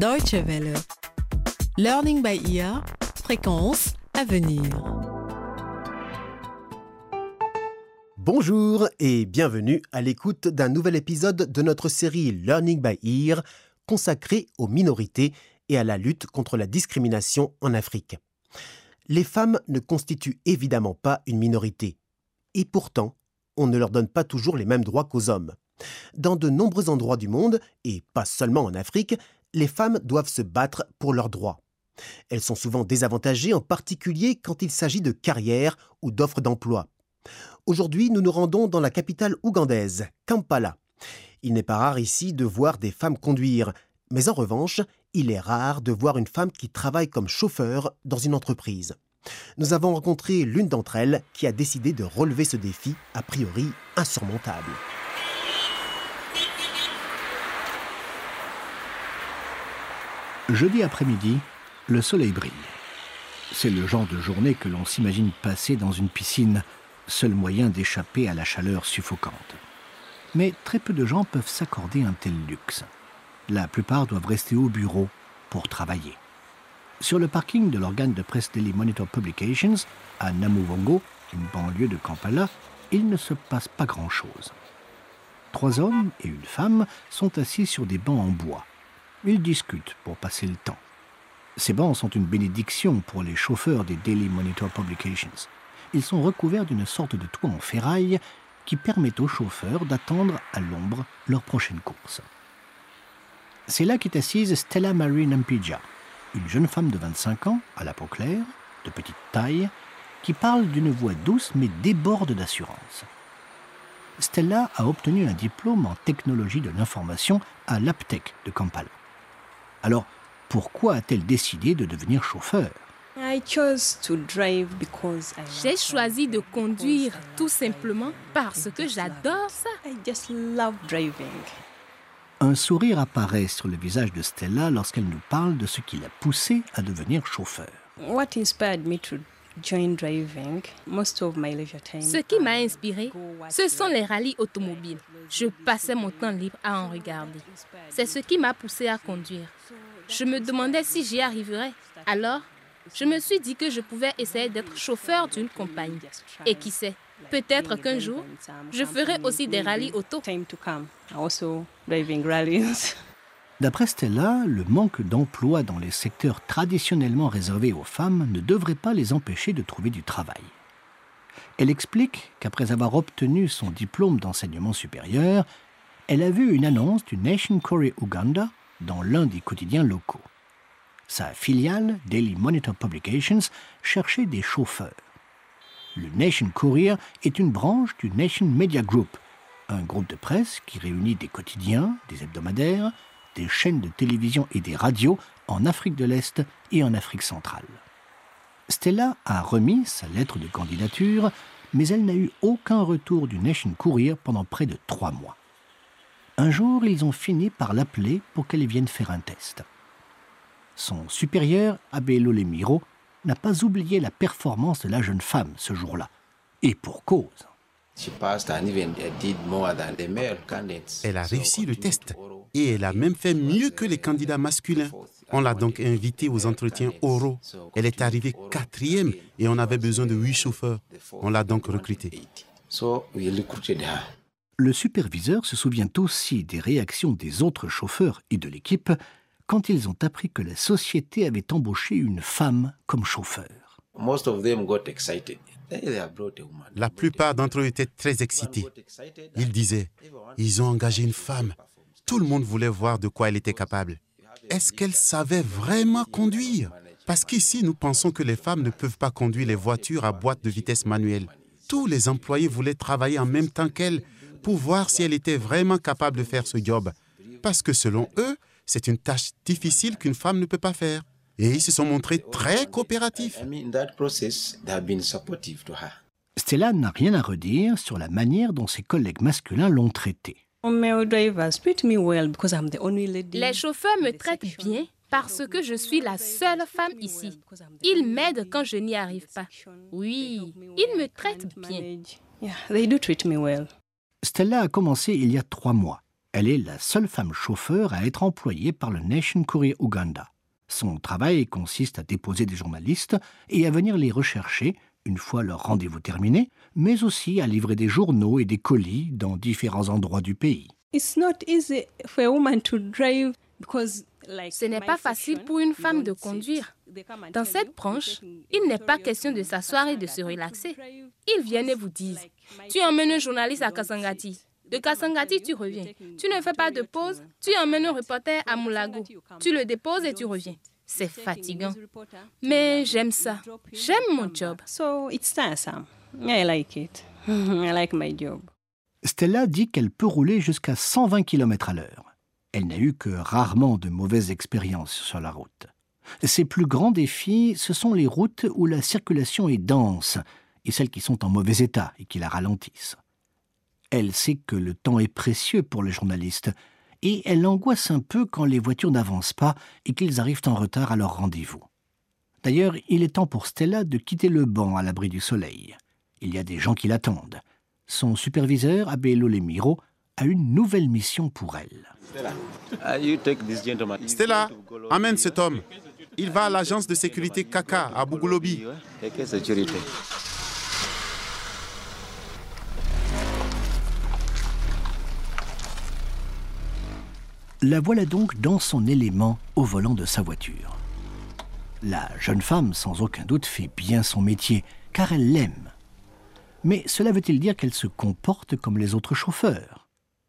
Deutsche Welle. Learning by ear. Fréquence à venir. Bonjour et bienvenue à l'écoute d'un nouvel épisode de notre série Learning by Ear consacrée aux minorités et à la lutte contre la discrimination en Afrique. Les femmes ne constituent évidemment pas une minorité. Et pourtant, on ne leur donne pas toujours les mêmes droits qu'aux hommes. Dans de nombreux endroits du monde, et pas seulement en Afrique, les femmes doivent se battre pour leurs droits. Elles sont souvent désavantagées, en particulier quand il s'agit de carrière ou d'offres d'emploi. Aujourd'hui, nous nous rendons dans la capitale ougandaise, Kampala. Il n'est pas rare ici de voir des femmes conduire, mais en revanche, il est rare de voir une femme qui travaille comme chauffeur dans une entreprise. Nous avons rencontré l'une d'entre elles qui a décidé de relever ce défi a priori insurmontable. Jeudi après-midi, le soleil brille. C'est le genre de journée que l'on s'imagine passer dans une piscine, seul moyen d'échapper à la chaleur suffocante. Mais très peu de gens peuvent s'accorder un tel luxe. La plupart doivent rester au bureau pour travailler. Sur le parking de l'organe de presse Daily Monitor Publications, à Namuvongo, une banlieue de Kampala, il ne se passe pas grand-chose. Trois hommes et une femme sont assis sur des bancs en bois. Ils discutent pour passer le temps. Ces bancs sont une bénédiction pour les chauffeurs des Daily Monitor Publications. Ils sont recouverts d'une sorte de toit en ferraille qui permet aux chauffeurs d'attendre à l'ombre leur prochaine course. C'est là qu'est assise Stella Marie Nampija, une jeune femme de 25 ans, à la peau claire, de petite taille, qui parle d'une voix douce mais déborde d'assurance. Stella a obtenu un diplôme en technologie de l'information à l'APTEC de Kampala. Alors, pourquoi a-t-elle décidé de devenir chauffeur? J'ai choisi de conduire tout simplement parce que j'adore ça. Un sourire apparaît sur le visage de Stella lorsqu'elle nous parle de ce qui l'a poussée à devenir chauffeur. Ce qui m'a inspiré, ce sont les rallyes automobiles. Je passais mon temps libre à en regarder. C'est ce qui m'a poussé à conduire. Je me demandais si j'y arriverais. Alors, je me suis dit que je pouvais essayer d'être chauffeur d'une compagnie. Et qui sait, peut-être qu'un jour, je ferai aussi des rallyes auto. D'après Stella, le manque d'emploi dans les secteurs traditionnellement réservés aux femmes ne devrait pas les empêcher de trouver du travail. Elle explique qu'après avoir obtenu son diplôme d'enseignement supérieur, elle a vu une annonce du Nation Courier Uganda dans l'un des quotidiens locaux. Sa filiale, Daily Monitor Publications, cherchait des chauffeurs. Le Nation Courier est une branche du Nation Media Group, un groupe de presse qui réunit des quotidiens, des hebdomadaires, des chaînes de télévision et des radios en Afrique de l'Est et en Afrique centrale. Stella a remis sa lettre de candidature, mais elle n'a eu aucun retour du Nation Courier pendant près de trois mois. Un jour, ils ont fini par l'appeler pour qu'elle vienne faire un test. Son supérieur, Abelo Lemiro, n'a pas oublié la performance de la jeune femme ce jour-là. Et pour cause. Elle a réussi le test et elle a même fait mieux que les candidats masculins. On l'a donc invitée aux entretiens oraux. Elle est arrivée quatrième et on avait besoin de huit chauffeurs. On l'a donc recrutée. Le superviseur se souvient aussi des réactions des autres chauffeurs et de l'équipe quand ils ont appris que la société avait embauché une femme comme chauffeur. La plupart d'entre eux étaient très excités. Ils disaient, ils ont engagé une femme. Tout le monde voulait voir de quoi elle était capable. Est-ce qu'elle savait vraiment conduire? Parce qu'ici, nous pensons que les femmes ne peuvent pas conduire les voitures à boîte de vitesse manuelle. Tous les employés voulaient travailler en même temps qu'elle pour voir si elle était vraiment capable de faire ce job. Parce que selon eux, c'est une tâche difficile qu'une femme ne peut pas faire. Et ils se sont montrés très coopératifs. Stella n'a rien à redire sur la manière dont ses collègues masculins l'ont traitée. Les chauffeurs me traitent bien parce que je suis la seule femme ici. Ils m'aident quand je n'y arrive pas. Oui, ils me traitent bien. Stella a commencé il y a trois mois. Elle est la seule femme chauffeur à être employée par le Nation Courier Uganda. Son travail consiste à déposer des journalistes et à venir les rechercher une fois leur rendez-vous terminé, mais aussi à livrer des journaux et des colis dans différents endroits du pays. Ce n'est pas facile pour une femme de conduire. Dans cette branche, il n'est pas question de s'asseoir et de se relaxer. Ils viennent et vous disent, tu emmènes un journaliste à Kasangati. De Kasangati, tu reviens. Tu ne fais pas de pause, tu emmènes un reporter à Moulago. Tu le déposes et tu reviens. C'est fatigant. Mais j'aime ça. J'aime mon job. Stella dit qu'elle peut rouler jusqu'à 120 km à l'heure. Elle n'a eu que rarement de mauvaises expériences sur la route. Ses plus grands défis, ce sont les routes où la circulation est dense et celles qui sont en mauvais état et qui la ralentissent. Elle sait que le temps est précieux pour les journalistes et elle angoisse un peu quand les voitures n'avancent pas et qu'ils arrivent en retard à leur rendez-vous. D'ailleurs, il est temps pour Stella de quitter le banc à l'abri du soleil. Il y a des gens qui l'attendent. Son superviseur, Abelo Lemiro, a une nouvelle mission pour elle. Stella, amène cet homme. Il va à l'agence de sécurité Kaka à Bougoulobi. La voilà donc dans son élément au volant de sa voiture. La jeune femme, sans aucun doute, fait bien son métier, car elle l'aime. Mais cela veut-il dire qu'elle se comporte comme les autres chauffeurs?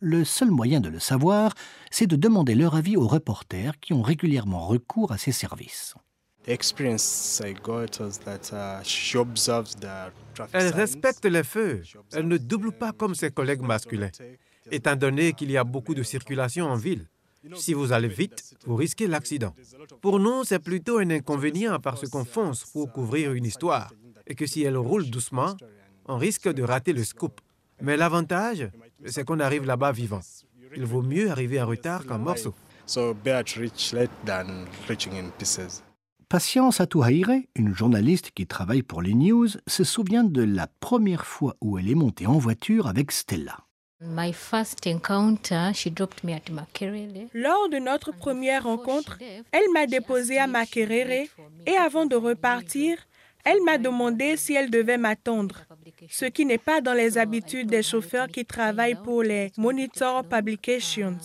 Le seul moyen de le savoir, c'est de demander leur avis aux reporters qui ont régulièrement recours à ses services. Elle respecte les feux. Elle ne double pas comme ses collègues masculins, étant donné qu'il y a beaucoup de circulation en ville. Si vous allez vite, vous risquez l'accident. Pour nous, c'est plutôt un inconvénient parce qu'on fonce pour couvrir une histoire et que si elle roule doucement, on risque de rater le scoop. Mais l'avantage, c'est qu'on arrive là-bas vivant. Il vaut mieux arriver en retard qu'en morceaux. Patience Atouhaire, une journaliste qui travaille pour les news, se souvient de la première fois où elle est montée en voiture avec Stella. Lors de notre première rencontre, elle m'a déposé à Makerere et avant de repartir, elle m'a demandé si elle devait m'attendre, ce qui n'est pas dans les habitudes des chauffeurs qui travaillent pour les Monitor Publications.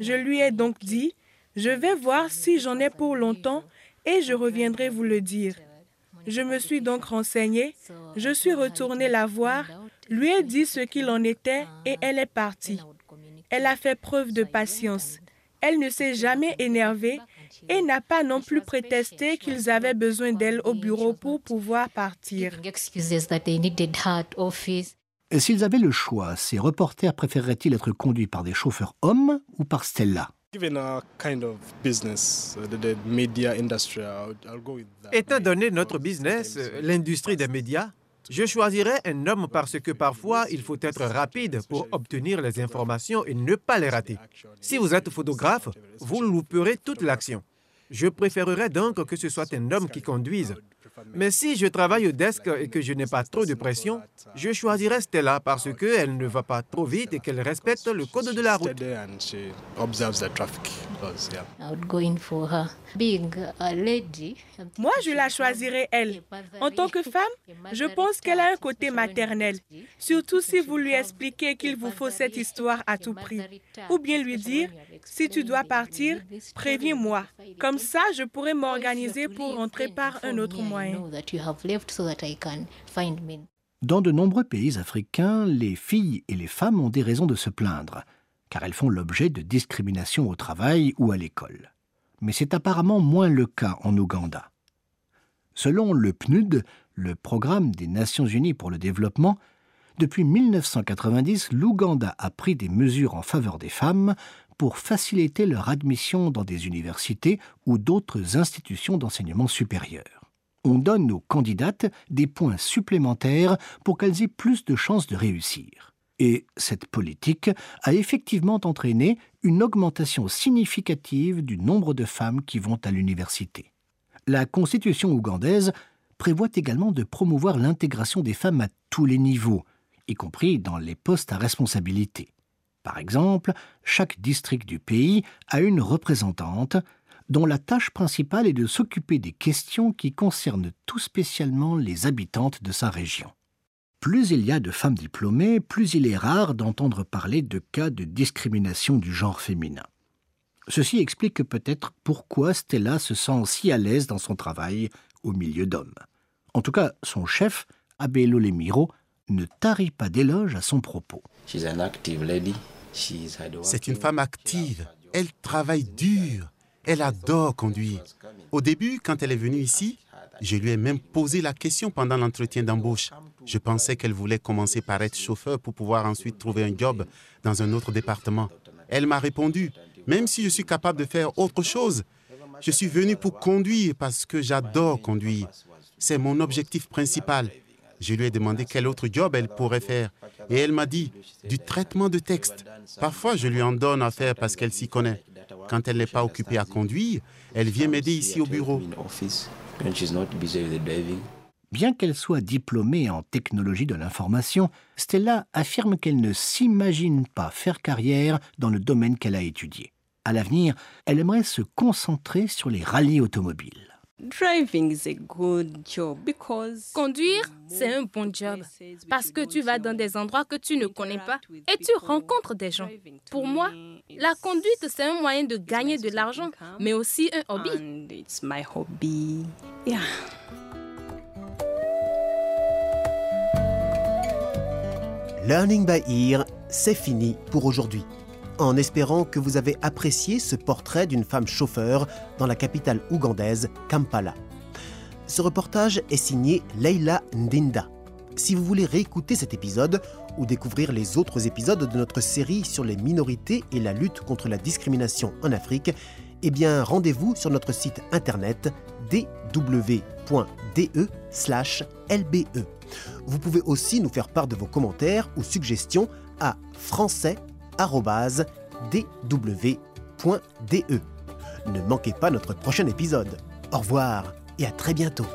Je lui ai donc dit, je vais voir si j'en ai pour longtemps et je reviendrai vous le dire. Je me suis donc renseignée, je suis retournée la voir lui ai dit ce qu'il en était et elle est partie. Elle a fait preuve de patience. Elle ne s'est jamais énervée et n'a pas non plus prétesté qu'ils avaient besoin d'elle au bureau pour pouvoir partir. S'ils avaient le choix, ces reporters préféreraient-ils être conduits par des chauffeurs hommes ou par Stella? Étant donné notre business, l'industrie des médias, je choisirais un homme parce que parfois, il faut être rapide pour obtenir les informations et ne pas les rater. Si vous êtes photographe, vous louperez toute l'action. Je préférerais donc que ce soit un homme qui conduise. Mais si je travaille au desk et que je n'ai pas trop de pression, je choisirai Stella parce qu'elle ne va pas trop vite et qu'elle respecte le code de la route. Moi, je la choisirai elle. En tant que femme, je pense qu'elle a un côté maternel, surtout si vous lui expliquez qu'il vous faut cette histoire à tout prix. Ou bien lui dire, si tu dois partir, préviens-moi. Comme ça, je pourrai m'organiser pour rentrer par un autre moyen. Dans de nombreux pays africains, les filles et les femmes ont des raisons de se plaindre, car elles font l'objet de discrimination au travail ou à l'école. Mais c'est apparemment moins le cas en Ouganda. Selon le PNUD, le Programme des Nations Unies pour le développement, depuis 1990, l'Ouganda a pris des mesures en faveur des femmes pour faciliter leur admission dans des universités ou d'autres institutions d'enseignement supérieur on donne aux candidates des points supplémentaires pour qu'elles aient plus de chances de réussir. Et cette politique a effectivement entraîné une augmentation significative du nombre de femmes qui vont à l'université. La constitution ougandaise prévoit également de promouvoir l'intégration des femmes à tous les niveaux, y compris dans les postes à responsabilité. Par exemple, chaque district du pays a une représentante dont la tâche principale est de s'occuper des questions qui concernent tout spécialement les habitantes de sa région. Plus il y a de femmes diplômées, plus il est rare d'entendre parler de cas de discrimination du genre féminin. Ceci explique peut-être pourquoi Stella se sent si à l'aise dans son travail au milieu d'hommes. En tout cas, son chef, Abelo Lemiro, ne tarit pas d'éloges à son propos. C'est une femme active. Elle travaille dur. Elle adore conduire. Au début, quand elle est venue ici, je lui ai même posé la question pendant l'entretien d'embauche. Je pensais qu'elle voulait commencer par être chauffeur pour pouvoir ensuite trouver un job dans un autre département. Elle m'a répondu, même si je suis capable de faire autre chose, je suis venu pour conduire parce que j'adore conduire. C'est mon objectif principal. Je lui ai demandé quel autre job elle pourrait faire. Et elle m'a dit, du traitement de texte. Parfois, je lui en donne à faire parce qu'elle s'y connaît. Quand elle n'est pas occupée à conduire, elle vient m'aider ici au bureau. Bien qu'elle soit diplômée en technologie de l'information, Stella affirme qu'elle ne s'imagine pas faire carrière dans le domaine qu'elle a étudié. À l'avenir, elle aimerait se concentrer sur les rallyes automobiles. Conduire, c'est un bon job parce que tu vas dans des endroits que tu ne connais pas et tu rencontres des gens. Pour moi, la conduite, c'est un moyen de gagner de l'argent, mais aussi un hobby. Learning by Ear, c'est fini pour aujourd'hui en espérant que vous avez apprécié ce portrait d'une femme chauffeur dans la capitale ougandaise, Kampala. Ce reportage est signé Leila Ndinda. Si vous voulez réécouter cet épisode ou découvrir les autres épisodes de notre série sur les minorités et la lutte contre la discrimination en Afrique, eh bien rendez-vous sur notre site internet dw.de/lbe. Vous pouvez aussi nous faire part de vos commentaires ou suggestions à français dw.de. Ne manquez pas notre prochain épisode. Au revoir et à très bientôt.